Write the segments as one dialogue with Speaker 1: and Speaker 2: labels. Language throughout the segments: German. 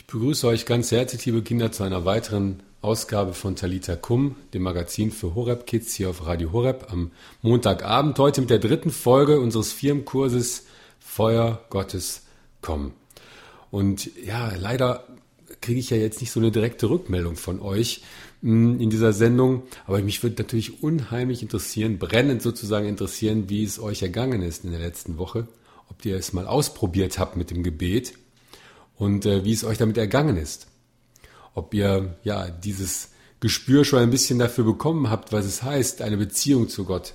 Speaker 1: Ich begrüße euch ganz herzlich, liebe Kinder, zu einer weiteren Ausgabe von Talita Kum, dem Magazin für Horeb Kids hier auf Radio Horeb am Montagabend. Heute mit der dritten Folge unseres Firmenkurses Feuer Gottes kommen. Und ja, leider kriege ich ja jetzt nicht so eine direkte Rückmeldung von euch hm, in dieser Sendung, aber mich würde natürlich unheimlich interessieren, brennend sozusagen interessieren, wie es euch ergangen ist in der letzten Woche, ob ihr es mal ausprobiert habt mit dem Gebet und äh, wie es euch damit ergangen ist. Ob ihr ja dieses Gespür schon ein bisschen dafür bekommen habt, was es heißt, eine Beziehung zu Gott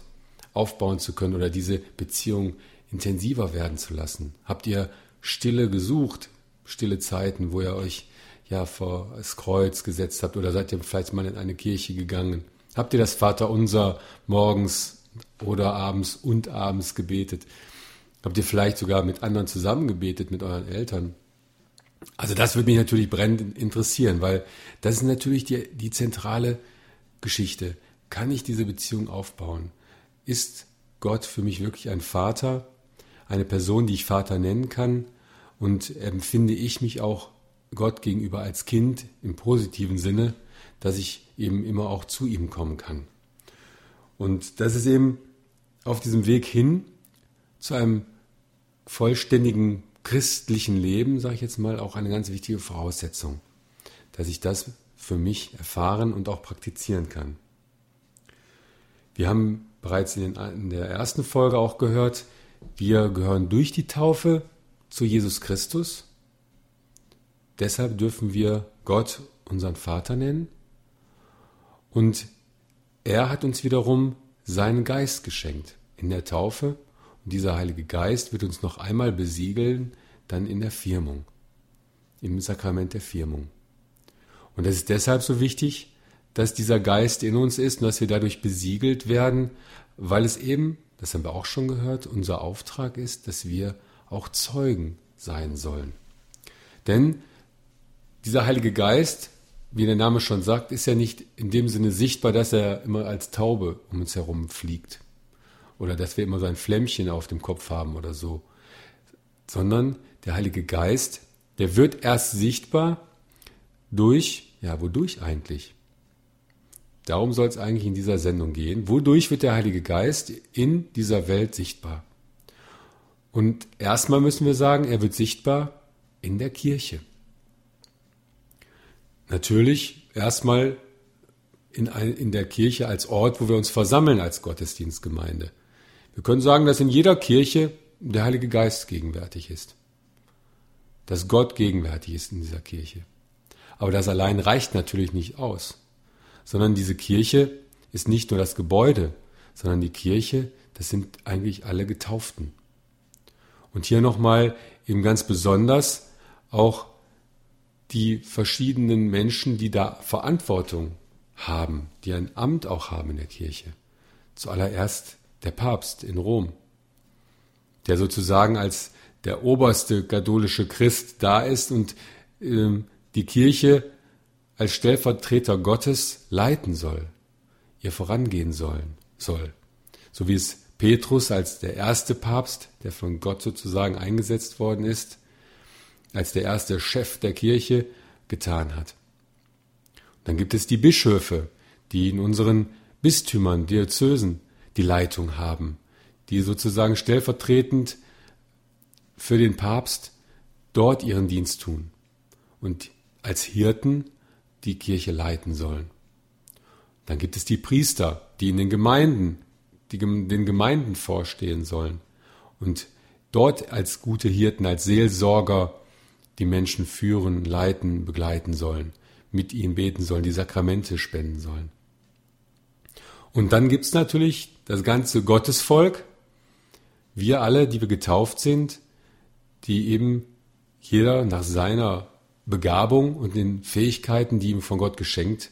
Speaker 1: aufbauen zu können oder diese Beziehung intensiver werden zu lassen. Habt ihr Stille gesucht, stille Zeiten, wo ihr euch ja vor das Kreuz gesetzt habt oder seid ihr vielleicht mal in eine Kirche gegangen? Habt ihr das Vaterunser morgens oder abends und abends gebetet? Habt ihr vielleicht sogar mit anderen zusammen gebetet, mit euren Eltern? Also das würde mich natürlich brennend interessieren, weil das ist natürlich die, die zentrale Geschichte. Kann ich diese Beziehung aufbauen? Ist Gott für mich wirklich ein Vater, eine Person, die ich Vater nennen kann? Und empfinde ich mich auch Gott gegenüber als Kind im positiven Sinne, dass ich eben immer auch zu ihm kommen kann? Und das ist eben auf diesem Weg hin zu einem vollständigen christlichen Leben, sage ich jetzt mal, auch eine ganz wichtige Voraussetzung, dass ich das für mich erfahren und auch praktizieren kann. Wir haben bereits in, den, in der ersten Folge auch gehört, wir gehören durch die Taufe zu Jesus Christus. Deshalb dürfen wir Gott unseren Vater nennen. Und er hat uns wiederum seinen Geist geschenkt in der Taufe dieser Heilige Geist wird uns noch einmal besiegeln, dann in der Firmung, im Sakrament der Firmung. Und es ist deshalb so wichtig, dass dieser Geist in uns ist und dass wir dadurch besiegelt werden, weil es eben, das haben wir auch schon gehört, unser Auftrag ist, dass wir auch Zeugen sein sollen. Denn dieser Heilige Geist, wie der Name schon sagt, ist ja nicht in dem Sinne sichtbar, dass er immer als Taube um uns herum fliegt oder dass wir immer so ein Flämmchen auf dem Kopf haben oder so, sondern der Heilige Geist, der wird erst sichtbar durch, ja, wodurch eigentlich? Darum soll es eigentlich in dieser Sendung gehen. Wodurch wird der Heilige Geist in dieser Welt sichtbar? Und erstmal müssen wir sagen, er wird sichtbar in der Kirche. Natürlich erstmal in, in der Kirche als Ort, wo wir uns versammeln als Gottesdienstgemeinde. Wir können sagen, dass in jeder Kirche der Heilige Geist gegenwärtig ist. Dass Gott gegenwärtig ist in dieser Kirche. Aber das allein reicht natürlich nicht aus, sondern diese Kirche ist nicht nur das Gebäude, sondern die Kirche, das sind eigentlich alle Getauften. Und hier nochmal eben ganz besonders auch die verschiedenen Menschen, die da Verantwortung haben, die ein Amt auch haben in der Kirche. Zuallererst der Papst in Rom, der sozusagen als der oberste katholische Christ da ist und äh, die Kirche als Stellvertreter Gottes leiten soll, ihr vorangehen sollen, soll. So wie es Petrus als der erste Papst, der von Gott sozusagen eingesetzt worden ist, als der erste Chef der Kirche getan hat. Dann gibt es die Bischöfe, die in unseren Bistümern, Diözesen die Leitung haben, die sozusagen stellvertretend für den Papst dort ihren Dienst tun und als Hirten die Kirche leiten sollen. Dann gibt es die Priester, die in den Gemeinden, die den Gemeinden vorstehen sollen und dort als gute Hirten, als Seelsorger die Menschen führen, leiten, begleiten sollen, mit ihnen beten sollen, die Sakramente spenden sollen. Und dann gibt es natürlich das ganze Gottesvolk, wir alle, die wir getauft sind, die eben jeder nach seiner Begabung und den Fähigkeiten, die ihm von Gott geschenkt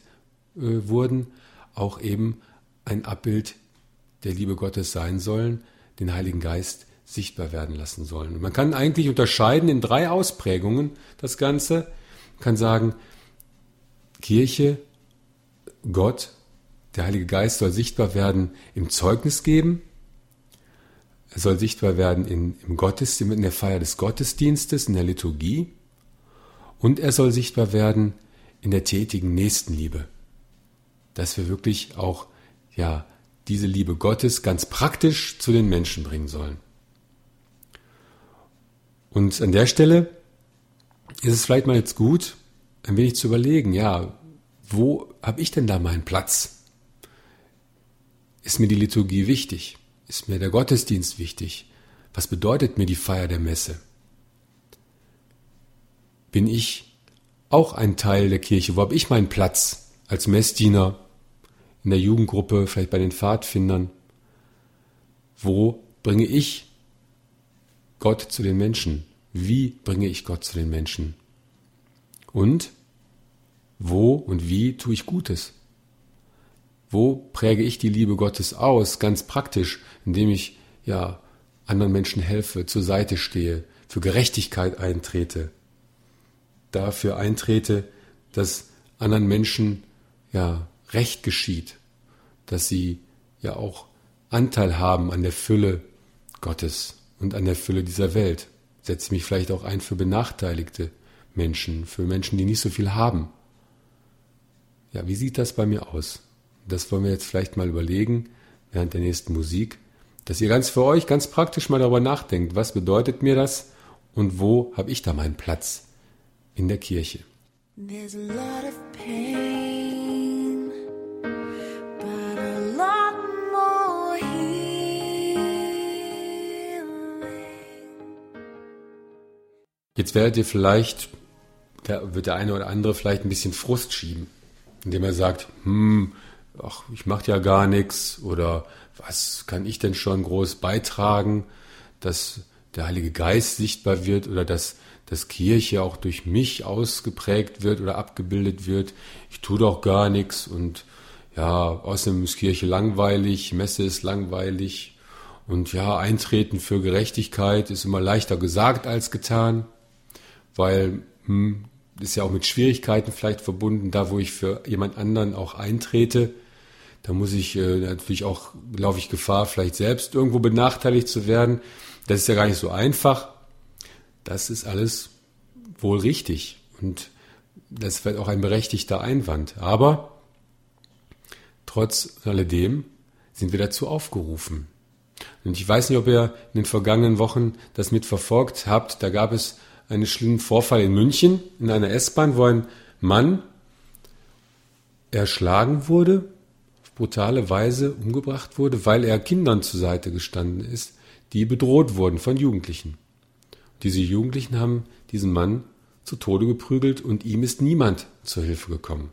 Speaker 1: äh, wurden, auch eben ein Abbild der Liebe Gottes sein sollen, den Heiligen Geist sichtbar werden lassen sollen. Und man kann eigentlich unterscheiden in drei Ausprägungen das Ganze. Man kann sagen, Kirche, Gott der Heilige Geist soll sichtbar werden im Zeugnis geben. Er soll sichtbar werden in, im Gottesdienst, in der Feier des Gottesdienstes, in der Liturgie. Und er soll sichtbar werden in der tätigen Nächstenliebe. Dass wir wirklich auch, ja, diese Liebe Gottes ganz praktisch zu den Menschen bringen sollen. Und an der Stelle ist es vielleicht mal jetzt gut, ein wenig zu überlegen, ja, wo habe ich denn da meinen Platz? Ist mir die Liturgie wichtig? Ist mir der Gottesdienst wichtig? Was bedeutet mir die Feier der Messe? Bin ich auch ein Teil der Kirche? Wo habe ich meinen Platz als Messdiener in der Jugendgruppe, vielleicht bei den Pfadfindern? Wo bringe ich Gott zu den Menschen? Wie bringe ich Gott zu den Menschen? Und wo und wie tue ich Gutes? Wo präge ich die Liebe Gottes aus, ganz praktisch, indem ich ja anderen Menschen helfe, zur Seite stehe, für Gerechtigkeit eintrete, dafür eintrete, dass anderen Menschen ja Recht geschieht, dass sie ja auch Anteil haben an der Fülle Gottes und an der Fülle dieser Welt. Setze mich vielleicht auch ein für benachteiligte Menschen, für Menschen, die nicht so viel haben. Ja, wie sieht das bei mir aus? Das wollen wir jetzt vielleicht mal überlegen während der nächsten Musik, dass ihr ganz für euch ganz praktisch mal darüber nachdenkt, was bedeutet mir das und wo habe ich da meinen Platz in der Kirche. There's a lot of pain, but a lot more Jetzt werdet ihr vielleicht, da wird der eine oder andere vielleicht ein bisschen Frust schieben indem er sagt, hm, ach, ich mache ja gar nichts oder was kann ich denn schon groß beitragen, dass der Heilige Geist sichtbar wird oder dass dass Kirche auch durch mich ausgeprägt wird oder abgebildet wird. Ich tue doch gar nichts und ja, außerdem ist Kirche langweilig, Messe ist langweilig und ja, Eintreten für Gerechtigkeit ist immer leichter gesagt als getan, weil hm, ist ja auch mit Schwierigkeiten vielleicht verbunden, da wo ich für jemand anderen auch eintrete. Da muss ich äh, natürlich auch, laufe ich Gefahr, vielleicht selbst irgendwo benachteiligt zu werden. Das ist ja gar nicht so einfach. Das ist alles wohl richtig. Und das wird auch ein berechtigter Einwand. Aber trotz alledem sind wir dazu aufgerufen. Und ich weiß nicht, ob ihr in den vergangenen Wochen das mitverfolgt habt. Da gab es einen schlimmen Vorfall in München in einer S-Bahn, wo ein Mann erschlagen wurde, brutale Weise umgebracht wurde, weil er Kindern zur Seite gestanden ist, die bedroht wurden von Jugendlichen. Diese Jugendlichen haben diesen Mann zu Tode geprügelt und ihm ist niemand zur Hilfe gekommen.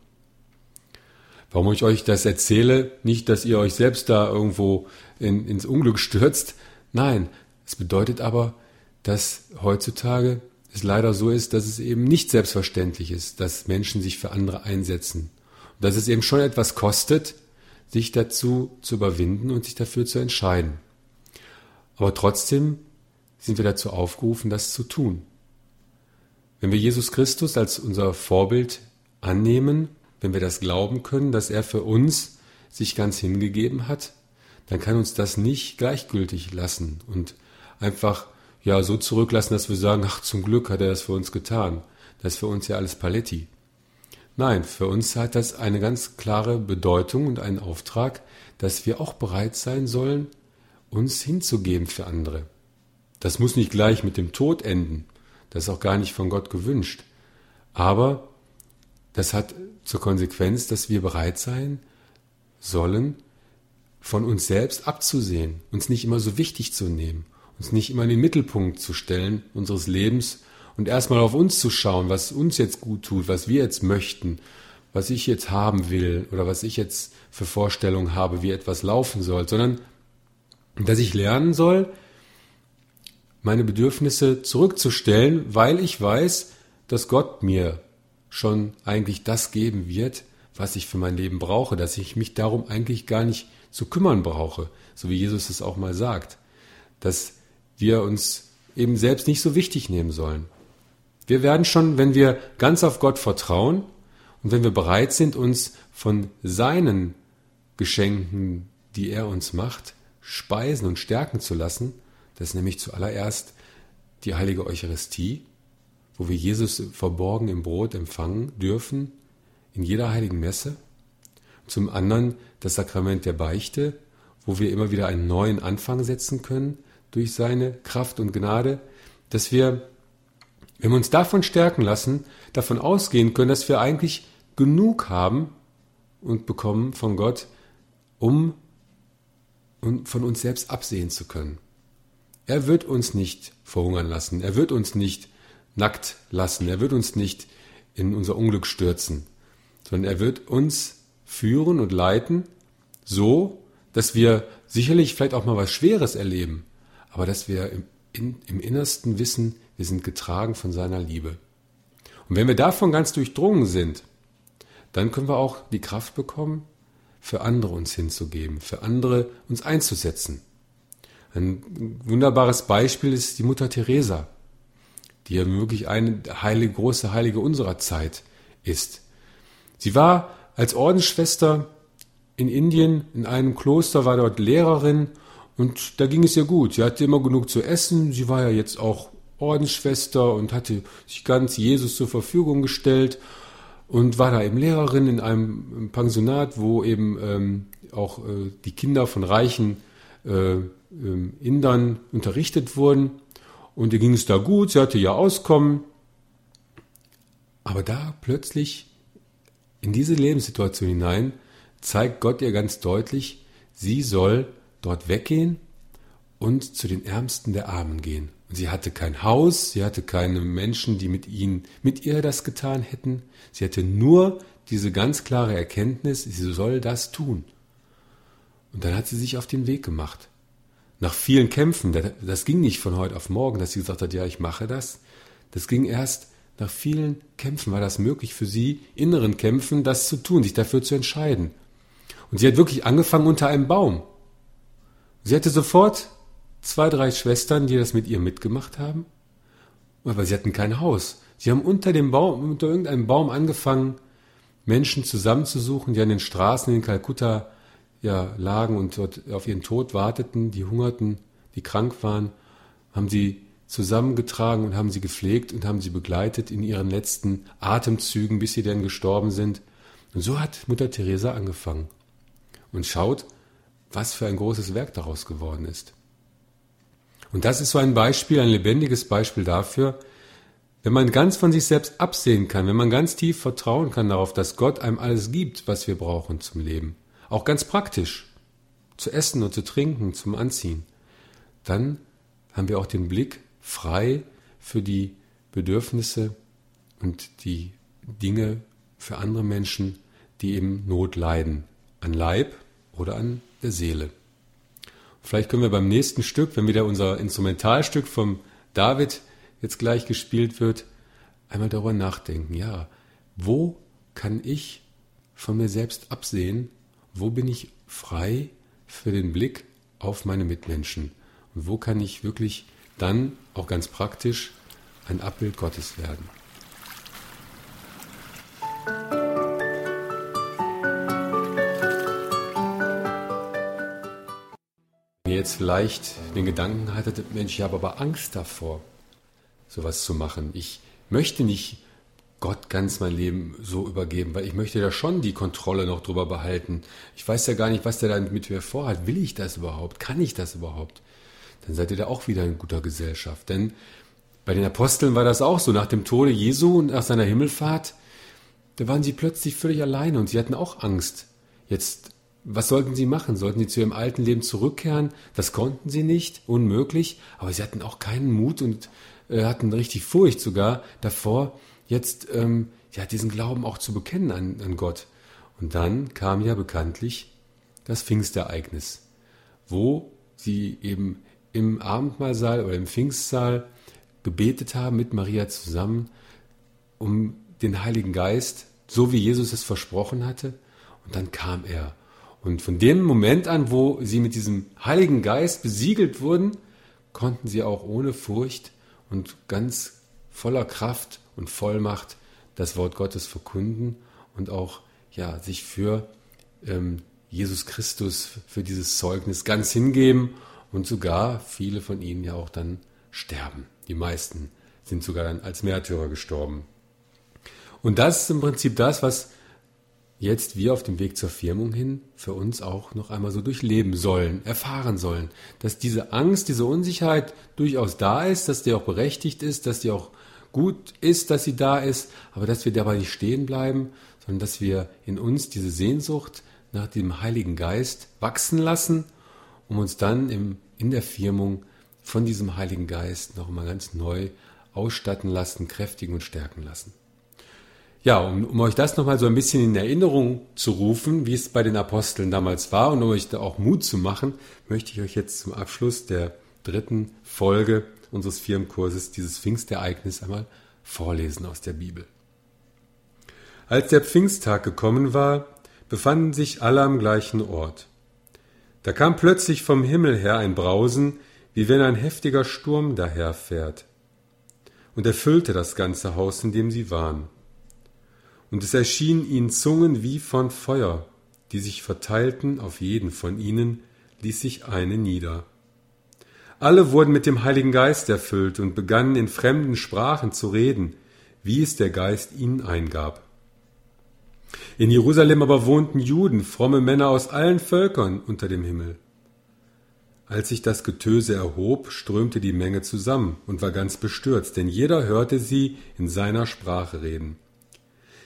Speaker 1: Warum ich euch das erzähle, nicht, dass ihr euch selbst da irgendwo in, ins Unglück stürzt. Nein, es bedeutet aber, dass heutzutage es leider so ist, dass es eben nicht selbstverständlich ist, dass Menschen sich für andere einsetzen. Und dass es eben schon etwas kostet, sich dazu zu überwinden und sich dafür zu entscheiden. Aber trotzdem sind wir dazu aufgerufen, das zu tun. Wenn wir Jesus Christus als unser Vorbild annehmen, wenn wir das glauben können, dass er für uns sich ganz hingegeben hat, dann kann uns das nicht gleichgültig lassen und einfach ja so zurücklassen, dass wir sagen, ach zum Glück hat er das für uns getan. Das ist für uns ja alles Paletti. Nein, für uns hat das eine ganz klare Bedeutung und einen Auftrag, dass wir auch bereit sein sollen, uns hinzugeben für andere. Das muss nicht gleich mit dem Tod enden. Das ist auch gar nicht von Gott gewünscht. Aber das hat zur Konsequenz, dass wir bereit sein sollen, von uns selbst abzusehen, uns nicht immer so wichtig zu nehmen uns nicht immer in den Mittelpunkt zu stellen unseres Lebens und erstmal auf uns zu schauen, was uns jetzt gut tut, was wir jetzt möchten, was ich jetzt haben will oder was ich jetzt für Vorstellungen habe, wie etwas laufen soll, sondern dass ich lernen soll, meine Bedürfnisse zurückzustellen, weil ich weiß, dass Gott mir schon eigentlich das geben wird, was ich für mein Leben brauche, dass ich mich darum eigentlich gar nicht zu kümmern brauche, so wie Jesus es auch mal sagt, dass wir uns eben selbst nicht so wichtig nehmen sollen. Wir werden schon, wenn wir ganz auf Gott vertrauen und wenn wir bereit sind, uns von seinen Geschenken, die er uns macht, speisen und stärken zu lassen, das ist nämlich zuallererst die heilige Eucharistie, wo wir Jesus verborgen im Brot empfangen dürfen, in jeder heiligen Messe. Zum anderen das Sakrament der Beichte, wo wir immer wieder einen neuen Anfang setzen können durch seine Kraft und Gnade, dass wir, wenn wir uns davon stärken lassen, davon ausgehen können, dass wir eigentlich genug haben und bekommen von Gott, um von uns selbst absehen zu können. Er wird uns nicht verhungern lassen, er wird uns nicht nackt lassen, er wird uns nicht in unser Unglück stürzen, sondern er wird uns führen und leiten, so, dass wir sicherlich vielleicht auch mal was Schweres erleben, aber dass wir im, in, im Innersten wissen, wir sind getragen von seiner Liebe. Und wenn wir davon ganz durchdrungen sind, dann können wir auch die Kraft bekommen, für andere uns hinzugeben, für andere uns einzusetzen. Ein wunderbares Beispiel ist die Mutter Teresa, die ja wirklich eine heilige, große Heilige unserer Zeit ist. Sie war als Ordensschwester in Indien in einem Kloster, war dort Lehrerin und da ging es ihr gut. Sie hatte immer genug zu essen. Sie war ja jetzt auch Ordensschwester und hatte sich ganz Jesus zur Verfügung gestellt und war da eben Lehrerin in einem Pensionat, wo eben ähm, auch äh, die Kinder von reichen äh, ähm, Indern unterrichtet wurden. Und ihr ging es da gut, sie hatte ja Auskommen. Aber da plötzlich in diese Lebenssituation hinein zeigt Gott ihr ganz deutlich, sie soll dort weggehen und zu den Ärmsten der Armen gehen. Und sie hatte kein Haus, sie hatte keine Menschen, die mit ihnen, mit ihr das getan hätten. Sie hatte nur diese ganz klare Erkenntnis, sie soll das tun. Und dann hat sie sich auf den Weg gemacht. Nach vielen Kämpfen, das ging nicht von heute auf morgen, dass sie gesagt hat, ja, ich mache das. Das ging erst nach vielen Kämpfen, war das möglich für sie, inneren Kämpfen, das zu tun, sich dafür zu entscheiden. Und sie hat wirklich angefangen unter einem Baum. Sie hatte sofort zwei, drei Schwestern, die das mit ihr mitgemacht haben, aber sie hatten kein Haus. Sie haben unter dem Baum, unter irgendeinem Baum angefangen, Menschen zusammenzusuchen, die an den Straßen in Kalkutta ja lagen und dort auf ihren Tod warteten, die hungerten, die krank waren, haben sie zusammengetragen und haben sie gepflegt und haben sie begleitet in ihren letzten Atemzügen, bis sie denn gestorben sind. Und so hat Mutter Teresa angefangen. Und schaut, was für ein großes Werk daraus geworden ist. Und das ist so ein Beispiel, ein lebendiges Beispiel dafür, wenn man ganz von sich selbst absehen kann, wenn man ganz tief vertrauen kann darauf, dass Gott einem alles gibt, was wir brauchen zum Leben, auch ganz praktisch, zu essen und zu trinken, zum Anziehen, dann haben wir auch den Blick frei für die Bedürfnisse und die Dinge für andere Menschen, die eben Not leiden, an Leib oder an der Seele. Vielleicht können wir beim nächsten Stück, wenn wieder unser Instrumentalstück vom David jetzt gleich gespielt wird, einmal darüber nachdenken. Ja, wo kann ich von mir selbst absehen? Wo bin ich frei für den Blick auf meine Mitmenschen? Und wo kann ich wirklich dann auch ganz praktisch ein Abbild Gottes werden? Jetzt vielleicht den Gedanken hattet, Mensch, ich habe aber Angst davor, sowas zu machen. Ich möchte nicht Gott ganz mein Leben so übergeben, weil ich möchte da schon die Kontrolle noch drüber behalten. Ich weiß ja gar nicht, was der da mit mir vorhat. Will ich das überhaupt? Kann ich das überhaupt? Dann seid ihr da auch wieder in guter Gesellschaft. Denn bei den Aposteln war das auch so. Nach dem Tode Jesu und nach seiner Himmelfahrt, da waren sie plötzlich völlig alleine und sie hatten auch Angst. Jetzt was sollten sie machen? Sollten sie zu ihrem alten Leben zurückkehren? Das konnten sie nicht, unmöglich. Aber sie hatten auch keinen Mut und äh, hatten richtig Furcht sogar davor, jetzt ähm, ja, diesen Glauben auch zu bekennen an, an Gott. Und dann kam ja bekanntlich das Pfingstereignis, wo sie eben im Abendmahlsaal oder im Pfingstsaal gebetet haben mit Maria zusammen um den Heiligen Geist, so wie Jesus es versprochen hatte. Und dann kam er und von dem Moment an, wo sie mit diesem Heiligen Geist besiegelt wurden, konnten sie auch ohne Furcht und ganz voller Kraft und Vollmacht das Wort Gottes verkunden und auch ja, sich für ähm, Jesus Christus, für dieses Zeugnis ganz hingeben und sogar viele von ihnen ja auch dann sterben. Die meisten sind sogar dann als Märtyrer gestorben. Und das ist im Prinzip das, was jetzt wir auf dem Weg zur Firmung hin für uns auch noch einmal so durchleben sollen, erfahren sollen, dass diese Angst, diese Unsicherheit durchaus da ist, dass die auch berechtigt ist, dass die auch gut ist, dass sie da ist, aber dass wir dabei nicht stehen bleiben, sondern dass wir in uns diese Sehnsucht nach dem Heiligen Geist wachsen lassen, um uns dann im, in der Firmung von diesem Heiligen Geist noch einmal ganz neu ausstatten lassen, kräftigen und stärken lassen. Ja, um, um euch das nochmal so ein bisschen in Erinnerung zu rufen, wie es bei den Aposteln damals war und um euch da auch Mut zu machen, möchte ich euch jetzt zum Abschluss der dritten Folge unseres Firmenkurses dieses Pfingstereignis einmal vorlesen aus der Bibel. Als der Pfingsttag gekommen war, befanden sich alle am gleichen Ort. Da kam plötzlich vom Himmel her ein Brausen, wie wenn ein heftiger Sturm daherfährt, und erfüllte das ganze Haus, in dem sie waren und es erschienen ihnen Zungen wie von Feuer, die sich verteilten auf jeden von ihnen, ließ sich eine nieder. Alle wurden mit dem Heiligen Geist erfüllt und begannen in fremden Sprachen zu reden, wie es der Geist ihnen eingab. In Jerusalem aber wohnten Juden, fromme Männer aus allen Völkern unter dem Himmel. Als sich das Getöse erhob, strömte die Menge zusammen und war ganz bestürzt, denn jeder hörte sie in seiner Sprache reden.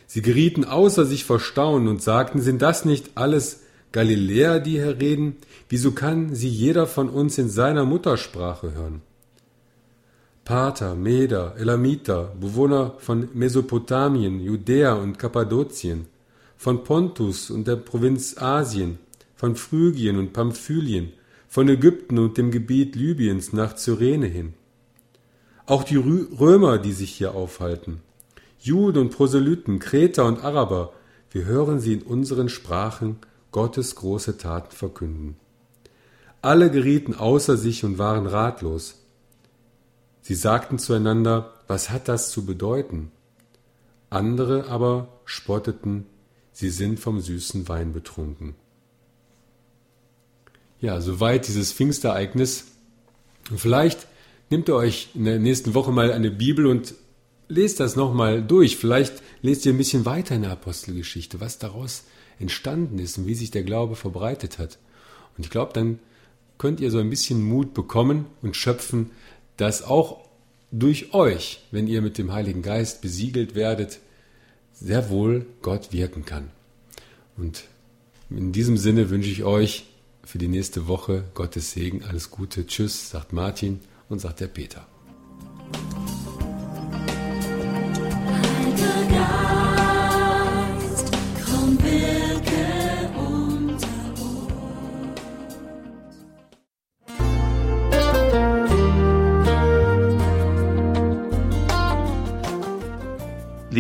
Speaker 1: Sie gerieten außer sich vor Staunen und sagten, sind das nicht alles Galiläer, die hier reden? Wieso kann sie jeder von uns in seiner Muttersprache hören? Pater, Meder, Elamiter, Bewohner von Mesopotamien, Judäa und Kappadokien, von Pontus und der Provinz Asien, von Phrygien und Pamphylien, von Ägypten und dem Gebiet Libyens nach Cyrene hin. Auch die Römer, die sich hier aufhalten, Juden und Proselyten, Kreter und Araber, wir hören sie in unseren Sprachen Gottes große Taten verkünden. Alle gerieten außer sich und waren ratlos. Sie sagten zueinander, was hat das zu bedeuten? Andere aber spotteten, sie sind vom süßen Wein betrunken. Ja, soweit dieses Pfingstereignis. Vielleicht nehmt ihr euch in der nächsten Woche mal eine Bibel und lest das nochmal durch. Vielleicht lest ihr ein bisschen weiter in der Apostelgeschichte, was daraus entstanden ist und wie sich der Glaube verbreitet hat. Und ich glaube, dann könnt ihr so ein bisschen Mut bekommen und schöpfen, dass auch durch euch, wenn ihr mit dem Heiligen Geist besiegelt werdet, sehr wohl Gott wirken kann. Und in diesem Sinne wünsche ich euch für die nächste Woche Gottes Segen, alles Gute. Tschüss, sagt Martin und sagt der Peter.